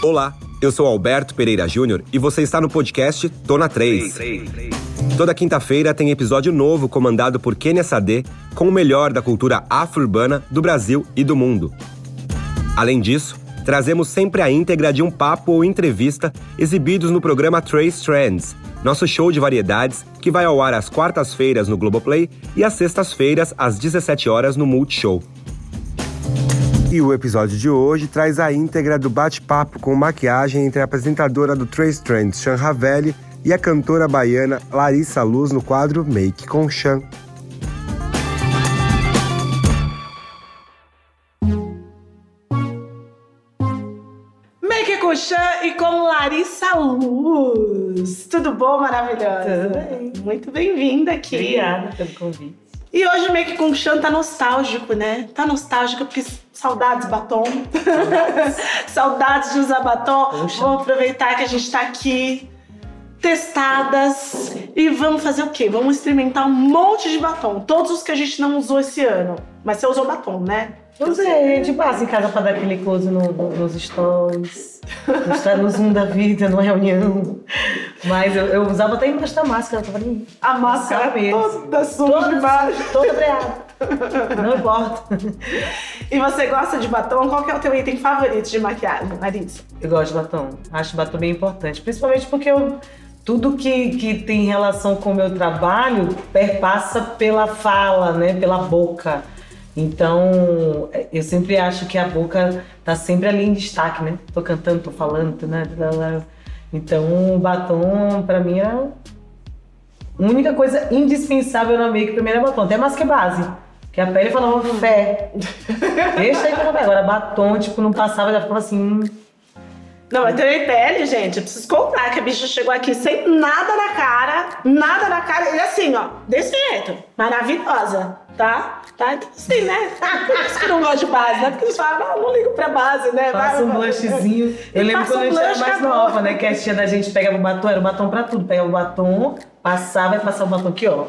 Olá, eu sou Alberto Pereira Júnior e você está no podcast Tona 3. Toda quinta-feira tem episódio novo comandado por Kenia Sade com o melhor da cultura afro-urbana do Brasil e do mundo. Além disso, trazemos sempre a íntegra de um papo ou entrevista exibidos no programa Trace Trends, nosso show de variedades que vai ao ar às quartas-feiras no Globoplay e às sextas-feiras às 17 horas no Multishow. E o episódio de hoje traz a íntegra do bate-papo com maquiagem entre a apresentadora do Trace Trends, Chan Ravelli, e a cantora baiana Larissa Luz no quadro Make com com Chan e com Larissa Luz. Tudo bom, maravilhosa? Tudo bem. Muito bem-vinda aqui. Obrigada pelo convite. E hoje o Make com Chan tá nostálgico, né? Tá nostálgico porque saudades batom. saudades de usar batom. Poxa. Vamos aproveitar que a gente tá aqui testadas e vamos fazer o quê? Vamos experimentar um monte de batom, todos os que a gente não usou esse ano. Mas você usou batom, né? Usei de base em casa pra dar aquele close no- no- nos stories, mostrar no zoom da vida, numa reunião. Mas eu, eu usava até embaixo da máscara, tava nem. A máscara Cabeça. toda suja embaixo. toda breada. Não importa. E você gosta de batom? Qual que é o teu item favorito de maquiagem, Larissa? Eu gosto de batom. Acho batom bem importante. Principalmente porque eu, tudo que, que tem relação com o meu trabalho perpassa pela fala, né? Pela boca. Então, eu sempre acho que a boca tá sempre ali em destaque, né? Tô cantando, tô falando, né? Então, o batom, pra mim, é a única coisa indispensável na make, primeiro é batom. Até mais que base. Que a pele falava fé. Deixa aí que eu. Agora, batom, tipo, não passava, já ficava assim... Não, mas tem pele, gente. Eu preciso contar que a bicha chegou aqui sem nada na cara, nada na cara. E assim, ó, desse jeito. Maravilhosa, tá? Tá? Então, assim, né? Por isso que não gosto de base, né? Porque eles falam, ah, não ligo pra base, né? Passa um blushzinho. Eu lembro quando um a gente era mais nova, né? Que a tia da gente pegava o batom, era o batom pra tudo. Pegava o batom, passava e passava o batom aqui, ó.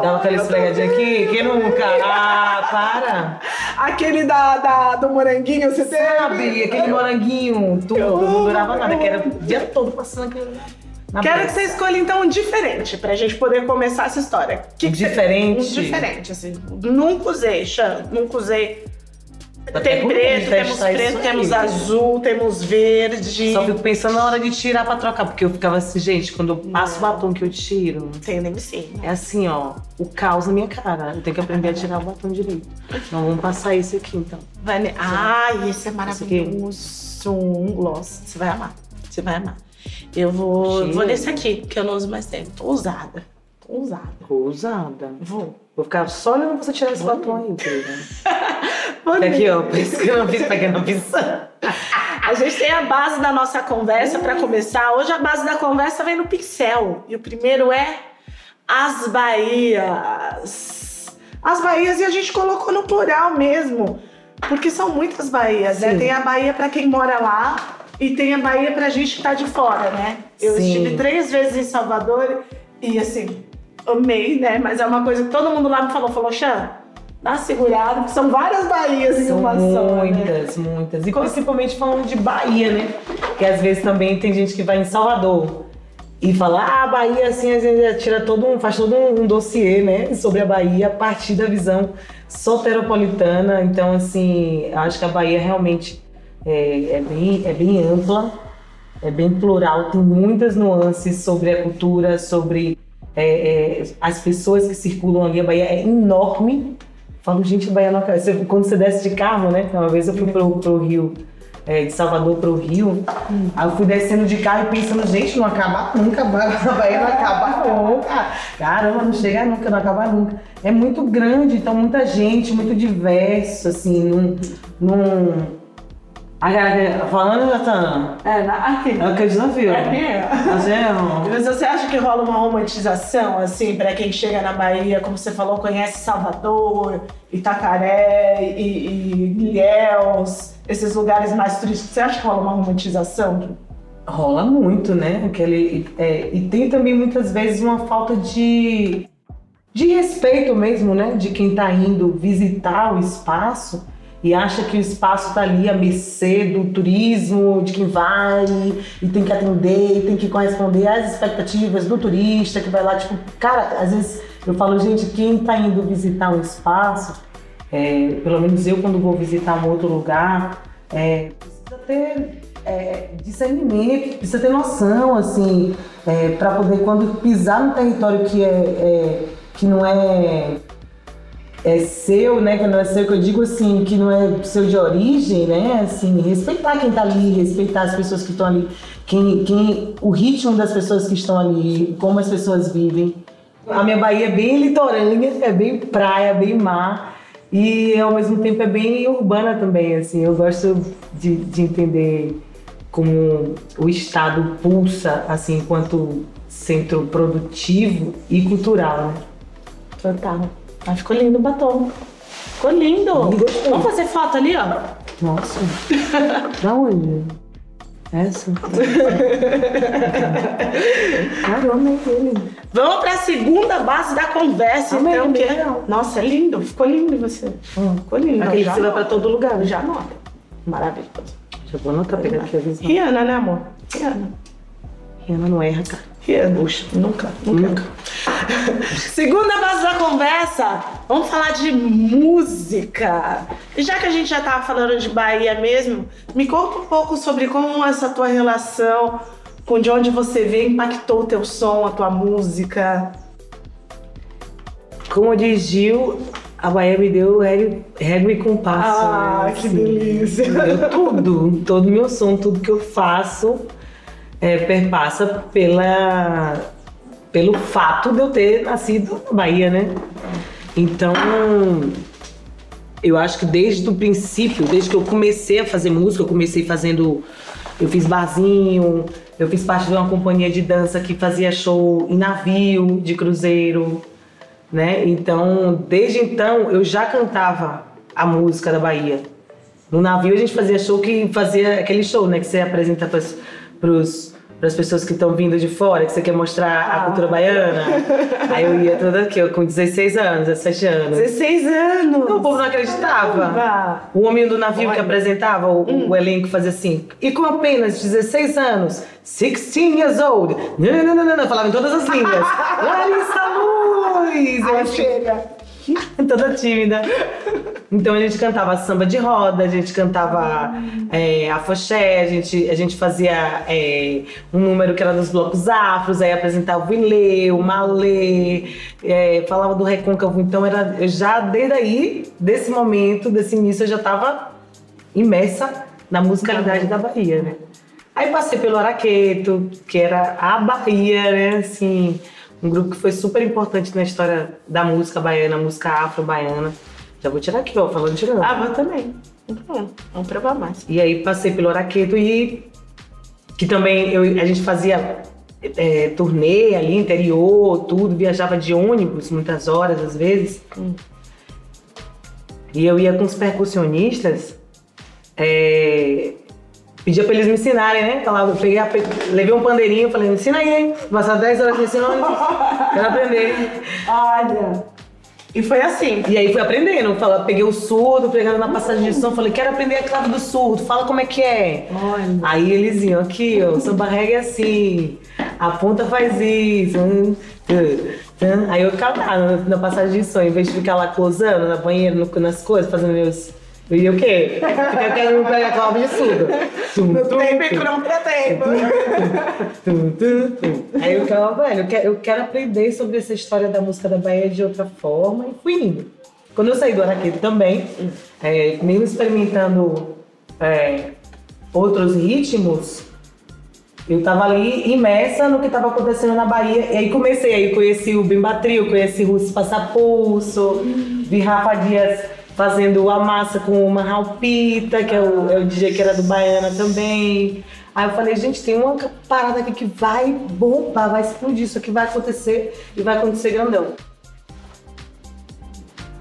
Dava aquela esfregadinha aqui. Quem nunca? Ah, para! Aquele da, da- do moranguinho, você teve? Sabe, aquele moranguinho, tudo, não durava nada, que era o dia todo passando aquilo. na Quero que pressa. você escolha então um diferente pra gente poder começar essa história. Que que Diferente? Um diferente, assim. Nunca usei, Xan. Nunca usei. Tem por preto, temos preto, temos azul, temos verde. Só fico pensando na hora de tirar pra trocar, porque eu ficava assim, gente, quando eu passo o batom que eu tiro, Tem nem sim. É assim, ó, o caos na minha cara. Eu tenho que aprender a tirar o batom direito. Então vamos passar esse aqui, então. Vai ne- Ai, esse é maravilhoso. Um gloss. Você vai amar. Você vai amar. Eu vou, Cheiro. vou nesse aqui, que eu não uso mais tempo. Tô usada. Tô usada. Ousada. Vou. Vou ficar só olhando você tirar esse batom aí, querida. Aqui, ó, por isso que eu não fiz, pra que eu não fiz. A gente tem a base da nossa conversa pra começar. Hoje a base da conversa vem no pincel. E o primeiro é as Bahias. As Bahias e a gente colocou no plural mesmo. Porque são muitas Bahias, né? Sim. Tem a Bahia pra quem mora lá e tem a Bahia pra gente que tá de fora, né? Eu Sim. estive três vezes em Salvador e assim, amei, né? Mas é uma coisa que todo mundo lá me falou, falou, Xan, dá uma segurada, porque são várias Bahias em São uma só. né? muitas, muitas. E principalmente falando de Bahia, né? Que às vezes também tem gente que vai em Salvador e fala, ah, Bahia, assim, às vezes tira todo um, faz todo um, um dossiê, né? Sobre a Bahia a partir da visão soteropolitana. Então, assim, acho que a Bahia realmente é, é bem, é bem ampla, é bem plural, tem muitas nuances sobre a cultura, sobre é, é, as pessoas que circulam ali. A Bahia é enorme. Falo, gente, a Bahia não acaba. Você- Quando você desce de carro, né? Uma vez eu fui pro, pro Rio, é, de Salvador pro Rio, aí eu fui descendo de carro e pensando, gente, não acaba nunca, a Bahia não acaba nunca. Caramba, não chega nunca, não acaba nunca. É muito grande, então muita gente, muito diverso, assim, num. num... Falando, Natan, É, na- aqui. é o que eu desafio. É. Mas você acha que rola uma romantização, assim, pra quem chega na Bahia, como você falou, conhece Salvador, Itacaré e, e Ilhéus, esses lugares mais turísticos? Você acha que rola uma romantização? Rola muito, né? Aquele, é, e tem também muitas vezes uma falta de, de respeito mesmo, né? De quem tá indo visitar o espaço e acha que o espaço está ali à mercê do turismo, de quem vai e tem que atender, e tem que corresponder às expectativas do turista que vai lá. Tipo, cara, às vezes eu falo, gente, quem está indo visitar um espaço, é, pelo menos eu quando vou visitar um outro lugar, é, precisa ter é, discernimento, precisa ter noção, assim, é, para poder quando pisar no território que é, é que não é é seu, né? Que não é seu, que eu digo assim, que não é seu de origem, né? Assim, respeitar quem tá ali, respeitar as pessoas que estão ali, quem, quem, o ritmo das pessoas que estão ali, como as pessoas vivem. A minha Bahia é bem litorânea, é bem praia, bem mar e ao mesmo tempo é bem urbana também, assim. Eu gosto de, de entender como o estado pulsa, assim, enquanto centro produtivo e cultural, né? Total. Mas ficou lindo o batom. Ficou lindo. Vamos fazer foto ali, ó. Nossa. da onde? Essa? Caramba, é ele. Vamos pra segunda base da conversa, Amém, então. Que... legal. Nossa, é lindo. Ficou lindo você. Hum. Ficou lindo. Aquele que você vai pra todo lugar. Já anota. Maravilhoso. Já vou anotar, pegar aqui a visão. Rihanna, né, amor? Rihanna. Rihanna não erra, cara. Rihanna. Puxa, nunca, nunca. Segunda base da conversa, vamos falar de música. E já que a gente já tava falando de Bahia mesmo, me conta um pouco sobre como essa tua relação com de onde você veio impactou o teu som, a tua música. Como diz Gil, a Bahia me deu régua e compasso. Ah, né? que Assim, delícia. Deu tudo, todo meu som, tudo que eu faço é, perpassa pela, pelo fato de eu ter nascido na Bahia, né? Então, eu acho que desde o princípio, desde que eu comecei a fazer música, eu comecei fazendo. Eu fiz barzinho, eu fiz parte de uma companhia de dança que fazia show em navio, de cruzeiro, né? Então, desde então, eu já cantava a música da Bahia. No navio a gente fazia show que fazia aquele show, né? Que você apresenta para as pessoas que estão vindo de fora, que você quer mostrar a cultura baiana. Aí eu ia toda aqui, eu com 16 anos, 17 anos. 16 anos. Não, o povo não acreditava. Caramba. O homem do navio que Olha. apresentava, o, o elenco fazia assim. E com apenas 16 anos, 16 years old, não, não, não, não, não, falava em todas as línguas. Larissa Luz! Achei chega. toda tímida. Então a gente cantava samba de roda, a gente cantava é, afoxé, a gente, a gente fazia é, um número que era dos blocos afros, aí apresentava o ilê, o malê, é, falava do recôncavo. Então era, já desde aí, desse momento, desse início, eu já estava imersa na musicalidade da Bahia, né? Aí passei pelo Araqueto, que era a Bahia, né? Assim, um grupo que foi super importante na história da música baiana, música afro-baiana. Já vou tirar aqui, ó, falando tirando. Ah, vou também. Então, vamos provar mais. E aí passei pelo Araqueto e que também eu, a gente fazia é, turnê ali, interior, tudo, viajava de ônibus muitas horas às vezes. E eu ia com os percussionistas, é, pedia pra eles me ensinarem, né? Falava, peguei, a- levei um pandeirinho, falei, me ensina aí, hein? Passar 10 horas me ensinando, quero aprender. Olha. E foi assim. E aí fui aprendendo, fala, peguei o surdo, pegando na passagem de som, falei, quero aprender a clave do surdo, fala como é que é. Olha. Aí eles iam aqui, ó, samba reggae é assim, a ponta faz isso. hum. Aí eu ficava lá na passagem de som, em vez de ficar lá closando na banheira, no- nas coisas, fazendo meus. Ia o quê? Eu quero pegar a clave de surdo. Tum, tum, Tempo e tum. contra-tempo. Tum, tum, tum. Aí eu ficava, velho, eu quero, eu quero aprender sobre essa história da música da Bahia de outra forma e fui indo. Quando eu saí do Araqueto também, é, mesmo experimentando é, outros ritmos, eu tava ali imersa no que tava acontecendo na Bahia. E aí comecei, aí conheci o Bimba Trio, conheci Russo Passapulso, vi Rafa Dias fazendo a massa com o Marralpita, que é o, é o DJ que era do Baiana também. Aí eu falei, gente, tem uma parada aqui que vai bombar, vai explodir, isso aqui vai acontecer e vai acontecer grandão.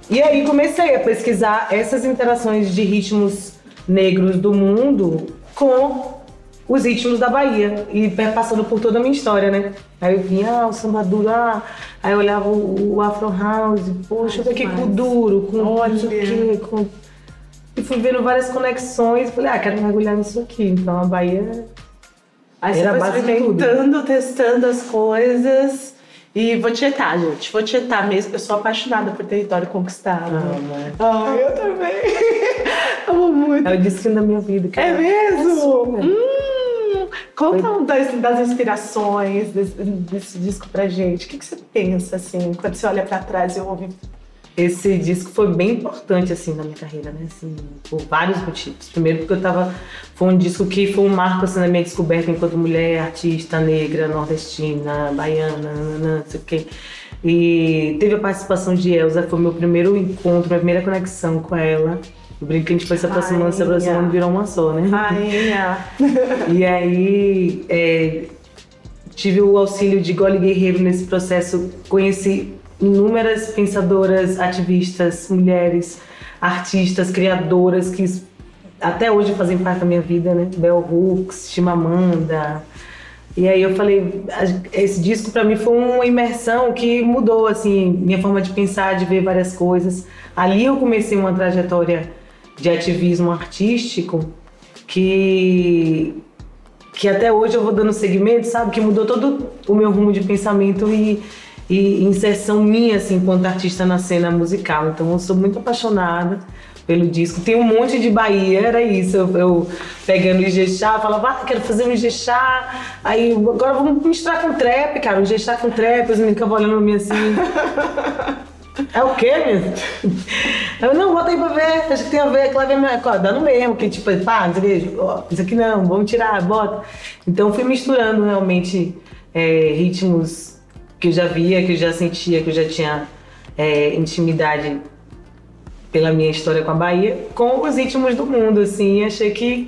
E aí comecei a pesquisar essas interações de ritmos negros do mundo com os ritmos da Bahia e passando por toda a minha história, né? Aí eu vinha, ah, o samba duro, ah, aí eu olhava o, o Afro House, poxa, olha que com duro, com não sei o quê, com... E fui vendo várias conexões. Falei, ah, quero mergulhar nisso aqui. Então a Bahia Aí Era você tudo. experimentando, testando as coisas. E vou tietar, gente. Vou tietar mesmo. Eu sou apaixonada por território conquistado. Amo. Ah, eu também. Amo muito. é o destino da minha vida. É cara. mesmo? Assim, Hum, conta um das, das inspirações desse, desse disco pra gente. O que, que você pensa, assim, quando você olha pra trás e ouve? Esse disco foi bem importante, assim, na minha carreira, né? Assim, por vários motivos. Primeiro porque eu tava... Foi um disco que foi um marco, assim, na minha descoberta enquanto mulher, artista negra, nordestina, baiana, nananã, não sei o quê. E teve a participação de Elza, foi meu primeiro encontro, minha primeira conexão com ela. A gente foi se aproximando, se aproximando, virou uma só, né? Rainha. E aí é, tive o auxílio de Goli Guerreiro nesse processo, conheci inúmeras pensadoras, ativistas, mulheres, artistas, criadoras que até hoje fazem parte da minha vida, né? Bell Hooks, Chimamanda. E aí eu falei, esse disco pra mim foi uma imersão que mudou assim minha forma de pensar, de ver várias coisas. Ali eu comecei uma trajetória de ativismo artístico que que até hoje eu vou dando seguimento, sabe? Que mudou todo o meu rumo de pensamento e, e inserção minha, assim, enquanto artista na cena musical. Então eu sou muito apaixonada pelo disco. Tem um monte de Bahia, era isso. Eu, eu pegando o Ijexá, falava, ah, quero fazer um Ijexá. Aí agora vamos misturar com trap, cara. Um Ijexá com trap, os meninos ficavam olhando pra mim assim. É o quê, mesmo? Eu não, aí pra ver, acho que tem a ver, claro, é dando mesmo, que tipo, pá, não sei ó, isso aqui não, vamos tirar, bota. Então fui misturando realmente é, ritmos que eu já via, que eu já sentia, que eu já tinha é, intimidade pela minha história com a Bahia, com os ritmos do mundo, assim, achei que,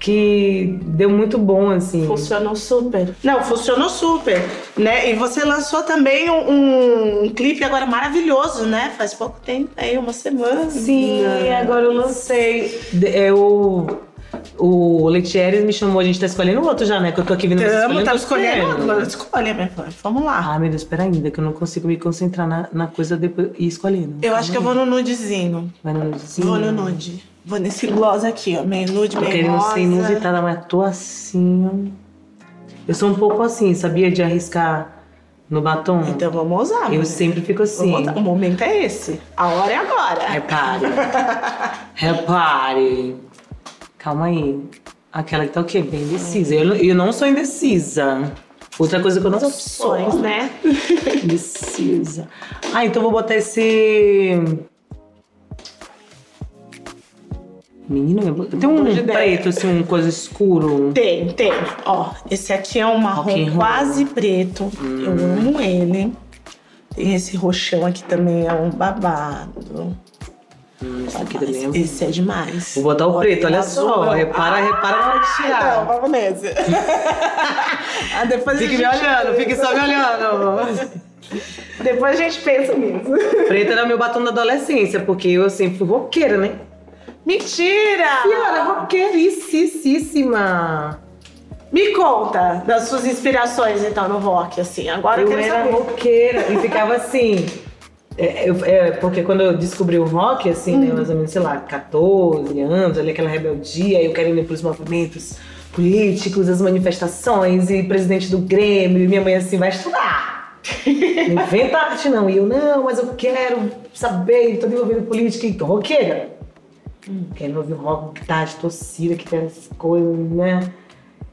que deu muito bom, assim. Funcionou super. Não, funcionou super, né? E você lançou também um, um- clipe agora maravilhoso, né? Faz pouco tempo, aí uma semana. Sim, agora eu lancei. De- É, o, Letieres me chamou, a gente tá escolhendo outro já, né? Que eu tô aqui vocês Estamos, tá escolhendo. escolhendo. Escolha, minha filha. Vamos lá. Ah, meu Deus, espera ainda, que eu não consigo me concentrar na, na coisa depois e escolhendo. Eu acho que eu vou no nudezinho. Vai no nudezinho? Vou no nude. Vou nesse gloss aqui, ó. Meio nude, meio querendo rosa. ser inusitada, mas tô assim. ó. Eu sou um pouco assim, sabia? De arriscar no batom. Então vamos usar. eu mulher. sempre fico assim. O momento é esse. A hora é agora. Repare. Repare. Calma aí. Aquela que tá o quê? Bem indecisa. Eu, não- eu não sou indecisa. Outra coisa que eu não sou. Opções, né? Indecisa. Ah, então vou botar esse. Menino, tem um Boa ideia. preto, assim, um coisa escuro. Tem, tem. Ó, esse aqui é um marrom Rock and roll. quase preto. Eu amo ele. Tem esse roxão aqui também, é um babado. Hum, esse aqui também é... Esse é demais. Vou botar o preto, olha só. Repara, repara na hora de Não, tirar. vamos nesse. ah, depois Fique me olhando, fique só me olhando. Depois a gente pensa nisso. Preto era meu batom da adolescência, porque eu sempre fui roqueira, né? Mentira! Era roqueiricíssima. Me conta das suas inspirações, então, no rock, assim. Agora eu, Eu quero era saber. roqueira e ficava assim. é, eu- é, porque quando eu descobri o rock, assim, Hum. né, mais ou menos, sei lá, 14 anos, ali aquela rebeldia, eu querendo ir pros movimentos políticos, as manifestações, e presidente do Grêmio, e minha mãe assim, vai estudar. Inventa arte não. E eu, não, mas eu quero saber, tô envolvendo em política, e tô roqueira. Quero ouvir rock, guitarra de torcida, que tem essas coisas, né?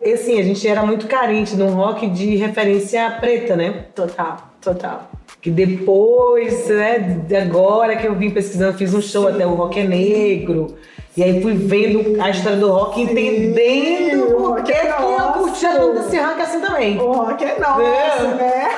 E assim, a gente era muito carente de um rock de referência preta, né? Total, total. Que depois, né, agora que eu vim pesquisando, fiz um show até o rock é negro. E aí fui vendo a história do rock, entendendo o rock que é que eu curtia tanto desse rock assim também. O rock é nosso, É. né?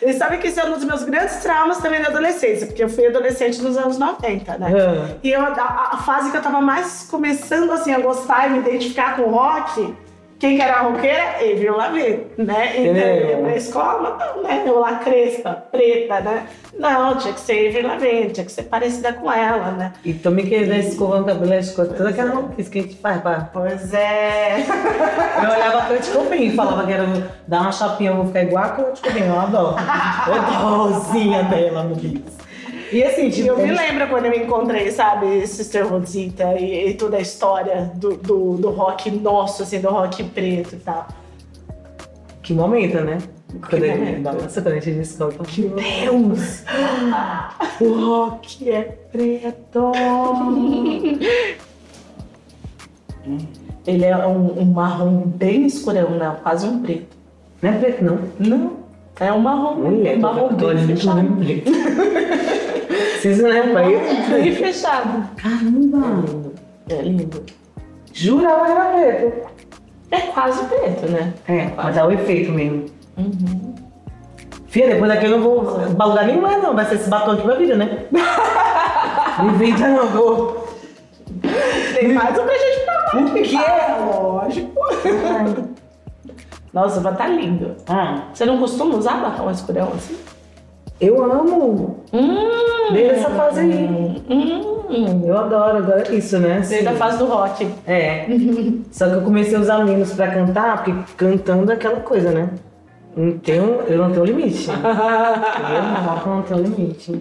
E sabe que isso é um dos meus grandes traumas também na adolescência, porque eu fui adolescente nos anos 90, né? Ah. E eu, a, a fase que eu tava mais começando assim, a gostar e me identificar com o rock, quem que era a roqueira? Avril Lavigne, né? Então eu ia pra escola, não, né? Eu lá crespa, preta, né? Não, tinha que ser Avril Lavigne, tinha que ser parecida com ela, né? E também que né, escovando o cabelo, escovando toda aquela maluquice que a gente faz pra... Pois é. Eu olhava a Kurt Cobain e falava que era dar uma chapinha, eu vou ficar igual a Kurt Cobain, eu adoro. Eu adorozinha dela, meu Deus. E assim, E tipo, eu me lembro quando eu encontrei, sabe, Sister Rosita e, e toda a história do, do, do rock nosso, assim, do rock preto e tal. que momento, né? Quando gente- momento. Nossa, quando a gente descobre. Meu Deus! o rock é preto! Ele é um, um marrom bem escurão, né? Quase um preto. Não é preto, não. Não, é um marrom, Mulher, um marrom tô bem fechado. Vocês não lembram aí? Bem fechado. Caramba! É lindo. Jurava que era preto. É quase preto, né? É, mas é o efeito mesmo. Uhum. Fia, depois daqui eu não vou pra lugar nenhum mais não. Vai ser esse batom aqui pra vida, né? Não inventa não, vou. Tem mais um pra gente provar. O quê? Lógico. Nossa, mas tá lindo. Ah, Você não costuma usar batom escurão assim? Eu amo. Hum, Desde essa fase aí. Hum, Eu adoro, agora é isso, né? Assim, desde a fase do rock. É. Só que eu comecei a usar menos pra cantar, porque cantando é aquela coisa, né? Não tenho, eu não tenho limite. Eu não tenho limite.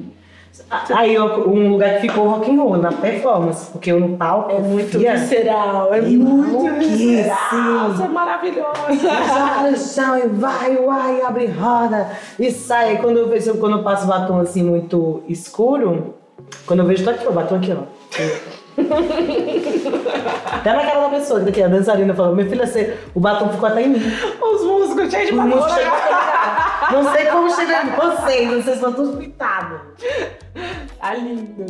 Aí eu- um lugar que ficou rock and roll, na performance, porque eu no palco. É muito fia, visceral, é É muito visceral. Isso é no chão e vai, vai, abre roda e sai. Quando eu vejo, quando eu passo batom assim muito escuro, quando eu vejo, tô aqui, ó, batom aqui, ó. Até na cara da pessoa, que daqui a dançarina falou, minha filha, você, o batom ficou até em mim. Os músicos cheios de batom. Não sei como chegou em vocês, vocês estão todos pintados. Tá lindo.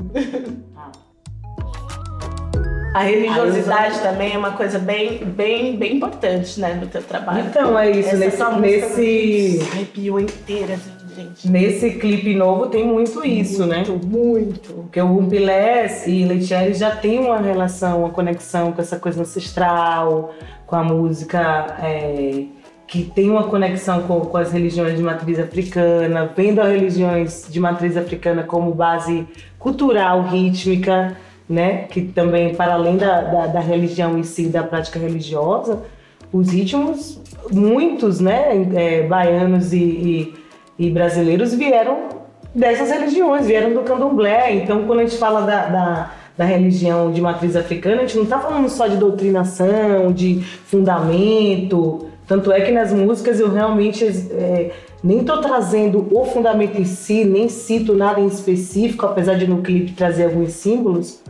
A religiosidade também é uma coisa bem, bem, bem importante, né, no teu trabalho. Então, é isso, Essa nesse- música nesse- me arrepiou inteira, assim, gente. Nesse clipe novo tem muito isso, né? Muito, muito. Porque o Rumpilés e Leitieri já tem uma relação, uma conexão com essa coisa ancestral, com a música é, que tem uma conexão com, com as religiões de matriz africana, vendo as religiões de matriz africana como base cultural, rítmica, né? Que também, para além da, da, da religião em si, da prática religiosa, os ritmos, muitos, né? é, baianos e, e, e brasileiros vieram dessas religiões, vieram do candomblé. Então, quando a gente fala da, da, da religião de matriz africana, a gente não está falando só de doutrinação, de fundamento. Tanto é que nas músicas eu realmente é, nem estou trazendo o fundamento em si, nem cito nada em específico, apesar de no clipe trazer alguns símbolos,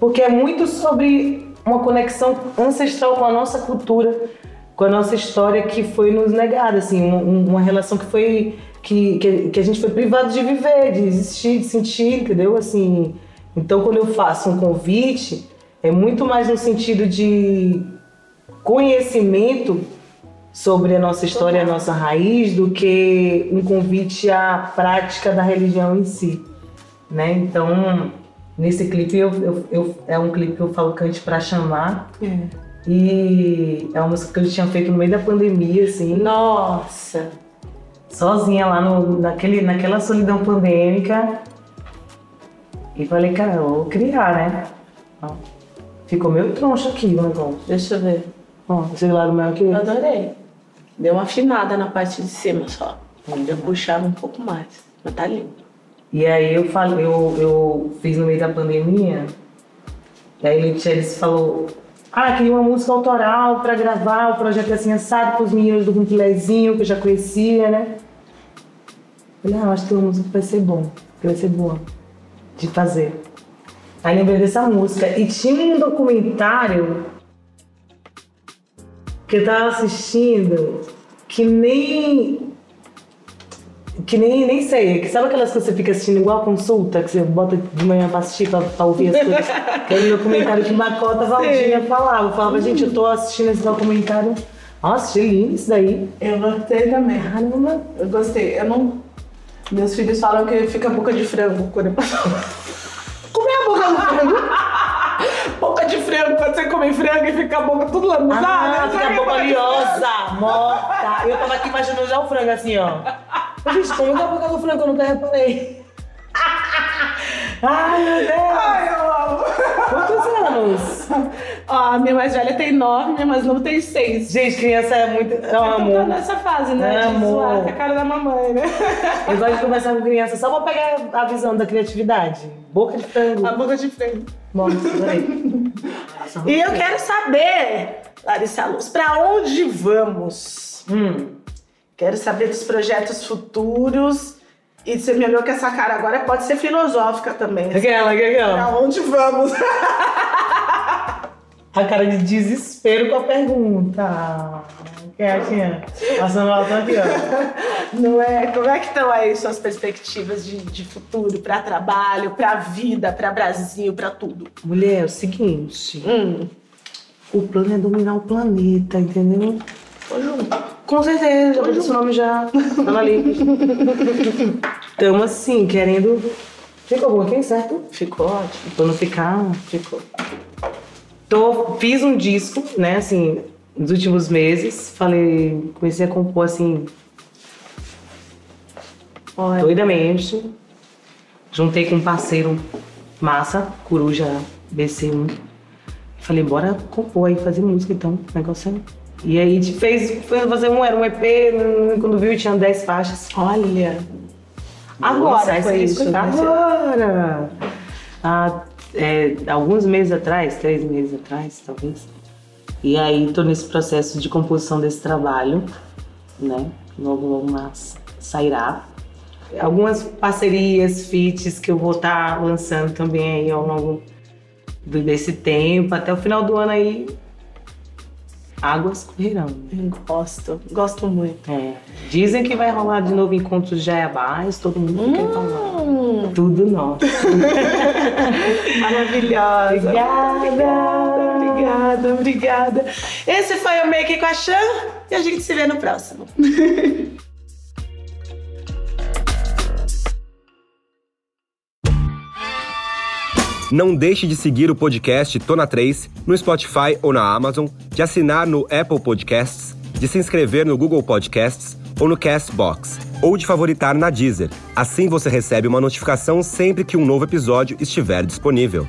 porque é muito sobre uma conexão ancestral com a nossa cultura, com a nossa história que foi nos negada, assim, um- uma relação que foi que, que, que a gente foi privado de viver, de existir, de sentir, entendeu? Assim, então quando eu faço um convite, é muito mais no sentido de conhecimento sobre a nossa história, a nossa raiz, do que um convite à prática da religião em si, né? Então, nesse clipe eu, eu- eu- é um clipe que eu falo cante pra chamar e é uma música que eu tinha feito no meio da pandemia, assim, Nossa. Sozinha lá no, naquele, naquela solidão pandêmica. E falei, cara, eu vou criar, né? Ó, ficou meio troncho aqui o negócio. Deixa eu ver. Ó, esse lado meu aqui. Eu adorei. Deu uma afinada na parte de cima só. Podia puxar um pouco mais. Mas tá lindo. E aí eu falei, eu, eu fiz no meio da pandemia. E aí ele, eles falou, ah, queria uma música autoral pra gravar o projeto assim assado pros meninos do Rumpilezinho, que eu já conhecia, né? Falei, ah, acho que uma música vai ser bom, que vai ser boa de fazer. Aí lembrei dessa música. E tinha um documentário que eu tava assistindo que nem que nem, nem sei, que sabe aquelas que você fica assistindo igual a consulta, que você bota de manhã pra assistir, pra, pra ouvir as coisas? Aquele documentário que Macota Valdinha falava. Eu falava, gente, eu tô assistindo esse documentário. Nossa, achei lindo isso daí. Eu gostei também. Caramba. Eu gostei. Eu não. Meus filhos falam que fica boca de frango quando eu passo. Como é a boca do frango? boca de frango, quando você come frango e fica a boca tudo lambuzada. Ah, sabe? fica a boca oleosa, morta. Eu tava aqui imaginando já o frango assim, ó. Gente, como é a boca do frango? Eu nunca reparei. Ai, meu Deus. Ai, eu amo. Quantos anos? Ó, a minha mais velha tem nove, minha mais nova tem seis. Gente, criança é muito. É um Então tá amor. nessa fase, né? De Amor. zoar com a cara da mamãe, né? Eu gosto de conversar com criança só pra pegar a visão da criatividade. Boca de frango. A boca de. Nossa, adorei. E eu quero saber, Larissa Luz, pra onde vamos? Hum. Quero saber dos projetos futuros. E você me olhou com essa cara agora, pode ser filosófica também. Aquela, aquela. Pra onde vamos? A cara de desespero com a pergunta. Quietinha. Passando alto aqui, ó. Não é? Como é que estão aí suas perspectivas de, de futuro para trabalho, para vida, para Brasil, para tudo? Mulher, é o seguinte. Hum, O plano é dominar o planeta, entendeu? tô junto. Com certeza, já seu nome já. Tá na lista. Tamo assim, querendo. Ficou bom aqui, certo? Ficou ótimo. Pra não ficar. Ficou. Tô, fiz um disco, né, assim, nos últimos meses. Falei, comecei a compor assim. Olha, doidamente. Juntei com um parceiro massa, Coruja BC1. Falei, bora compor aí, fazer música então, negócio é. E aí a gente fez, foi fazer um, era um EP, quando viu tinha 10 faixas. olha. Agora Nossa, foi isso, isso. Agora! Há, é, alguns meses atrás, três meses atrás, talvez. E aí tô nesse processo de composição desse trabalho, né? Logo, logo mais sairá. Algumas parcerias, feats que eu vou estar lançando também aí ao longo desse tempo. Até o final do ano aí, águas correrão. Gosto, gosto muito. É. Dizem que vai rolar de novo encontros de Jaiabás, todo mundo quer falar. Hum, Tudo nosso. maravilhosa. Obrigada. Obrigada, obrigada. Esse foi o Make com a Chan e a gente se vê no próximo. Não deixe de seguir o podcast Tona 3 no Spotify ou na Amazon, de assinar no Apple Podcasts, de se inscrever no Google Podcasts ou no Castbox, ou de favoritar na Deezer. Assim você recebe uma notificação sempre que um novo episódio estiver disponível.